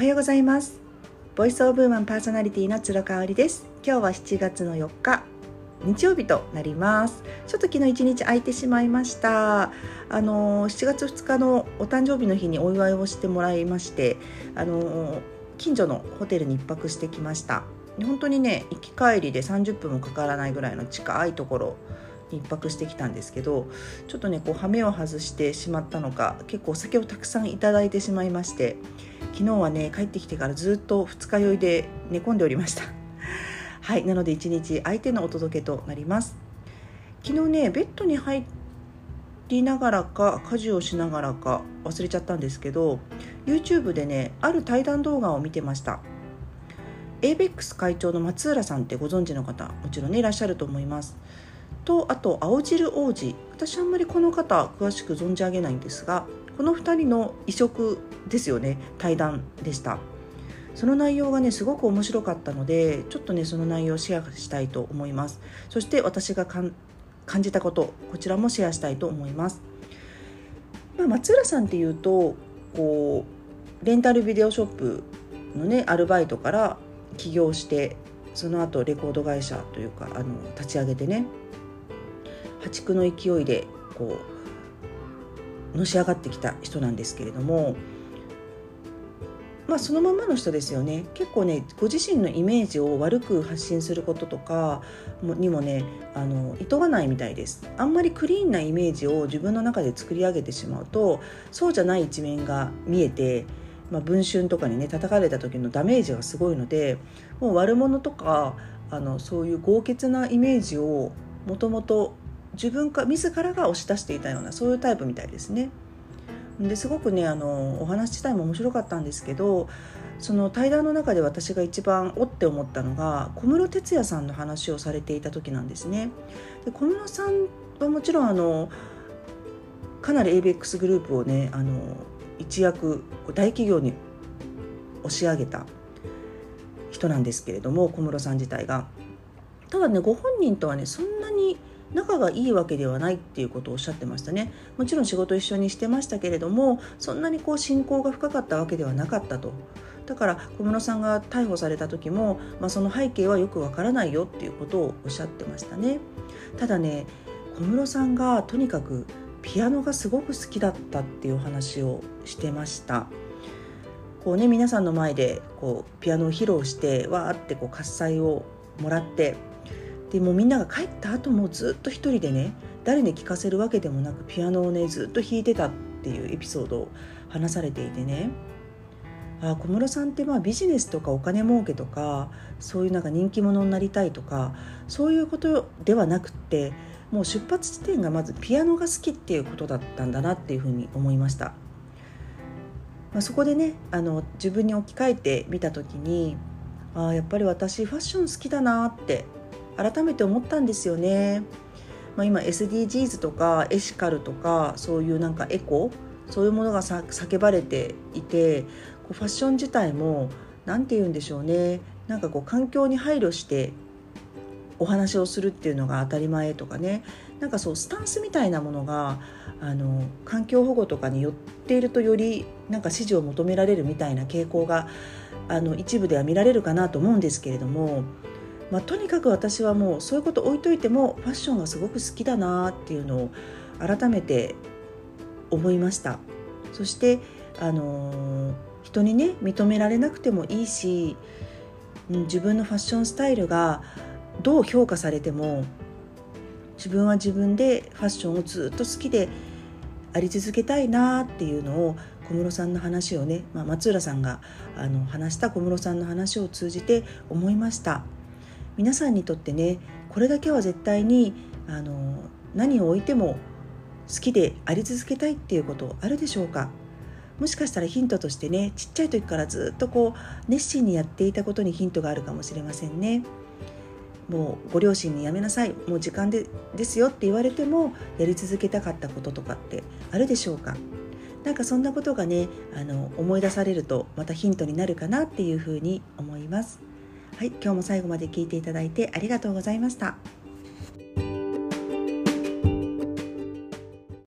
おはようございます。ボイスオブウーマンパーソナリティの鶴香織です。今日は7月の4日日曜日となります。ちょっと昨日一日空いてしまいました。あの7月2日のお誕生日の日にお祝いをしてもらいましてあの近所のホテルに1泊してきました。本当にね行き帰りで30分もかからないぐらいの近いところに1泊してきたんですけどちょっとねこう羽目を外してしまったのか結構お酒をたくさんいただいてしまいまして昨日はね帰ってきてからずっと二日酔いで寝込んでおりました。はいなので一日相手のお届けとなります。昨日ねベッドに入りながらか家事をしながらか忘れちゃったんですけど YouTube でねある対談動画を見てました。ABEX 会長の松浦さんってご存知の方もちろんねいらっしゃると思います。とあと青汁王子。私あんまりこの方詳しく存じ上げないんですがこの2人の異色ですよね。対談でした。その内容がねすごく面白かったのでちょっとねその内容をシェアしたいと思います。そして私が感じたことこちらもシェアしたいと思います、まあ、松浦さんっていうとこうレンタルビデオショップのねアルバイトから起業してその後レコード会社というかあの立ち上げてね破竹の勢いでこうのし上がってきた人なんですけれどもまあそのままの人ですよね。結構ねご自身のイメージを悪く発信することとかにもねあの厭わないみたいです。あんまりクリーンなイメージを自分の中で作り上げてしまうとそうじゃない一面が見えてまあ、文春とかにね叩かれた時のダメージがすごいのでもう悪者とかあのそういう豪傑なイメージをもともと自分か自らが押し出していたようなそういうタイプみたいですね。ですごくねあのお話自体も面白かったんですけどその対談の中で私が一番おって思ったのが小室哲哉さんの話をされていた時なんですね。で小室さんはもちろんあのかなり ABEX グループをねあの一躍大企業に押し上げた人なんですけれども小室さん自体が。ただねご本人とはねそんなに仲がいいわけではないっていうことをおっしゃってましたね。もちろん仕事一緒にしてましたけれどもそんなにこう親交が深かったわけではなかったと。だから小室さんが逮捕された時も、まあ、その背景はよくわからないよっていうことをおっしゃってましたね。ただね小室さんがとにかくピアノがすごく好きだったっていう話をしてました。こうね皆さんの前でこうピアノを披露してわーってこう喝采をもらってでもみんなが帰った後もずっと一人でね誰に聴かせるわけでもなくピアノをねずっと弾いてたっていうエピソードを話されていてねあ小室さんってまあビジネスとかお金儲けとかそういうなんか人気者になりたいとかそういうことではなくってもう出発地点がまずピアノが好きっていうことだったんだなっていうふうに思いました。まあ、そこでねあの自分に置き換えてみた時にあやっぱり私ファッション好きだなって改めて思ったんですよね。まあ、今 SDGs とかエシカルとかそういうなんかエコそういうものが叫ばれていてこうファッション自体も何て言うんでしょうねなんかこう環境に配慮してお話をするっていうのが当たり前とかねなんかそうスタンスみたいなものがあの環境保護とかによっているとよりなんか支持を求められるみたいな傾向があの一部では見られるかなと思うんですけれどもまあ、とにかく私はもうそういうこと置いといてもファッションがすごく好きだなっていうのを改めて思いましたそしてあの人にね認められなくてもいいし自分のファッションスタイルがどう評価されても自分は自分でファッションをずっと好きであり続けたいなっていうのを小室さんの話をね、まあ、松浦さんがあの話した小室さんの話を通じて思いました。皆さんにとってねこれだけは絶対にあの何を置いても好きであり続けたいっていうことあるでしょうか？もしかしたらヒントとしてねちっちゃい時からずっとこう熱心にやっていたことにヒントがあるかもしれませんね。もうご両親にやめなさいもう時間でですよって言われてもやり続けたかったこととかってあるでしょうか？なんかそんなことがねあの思い出されるとまたヒントになるかなっていうふうに思います。はい、今日も最後まで聞いていただいてありがとうございました。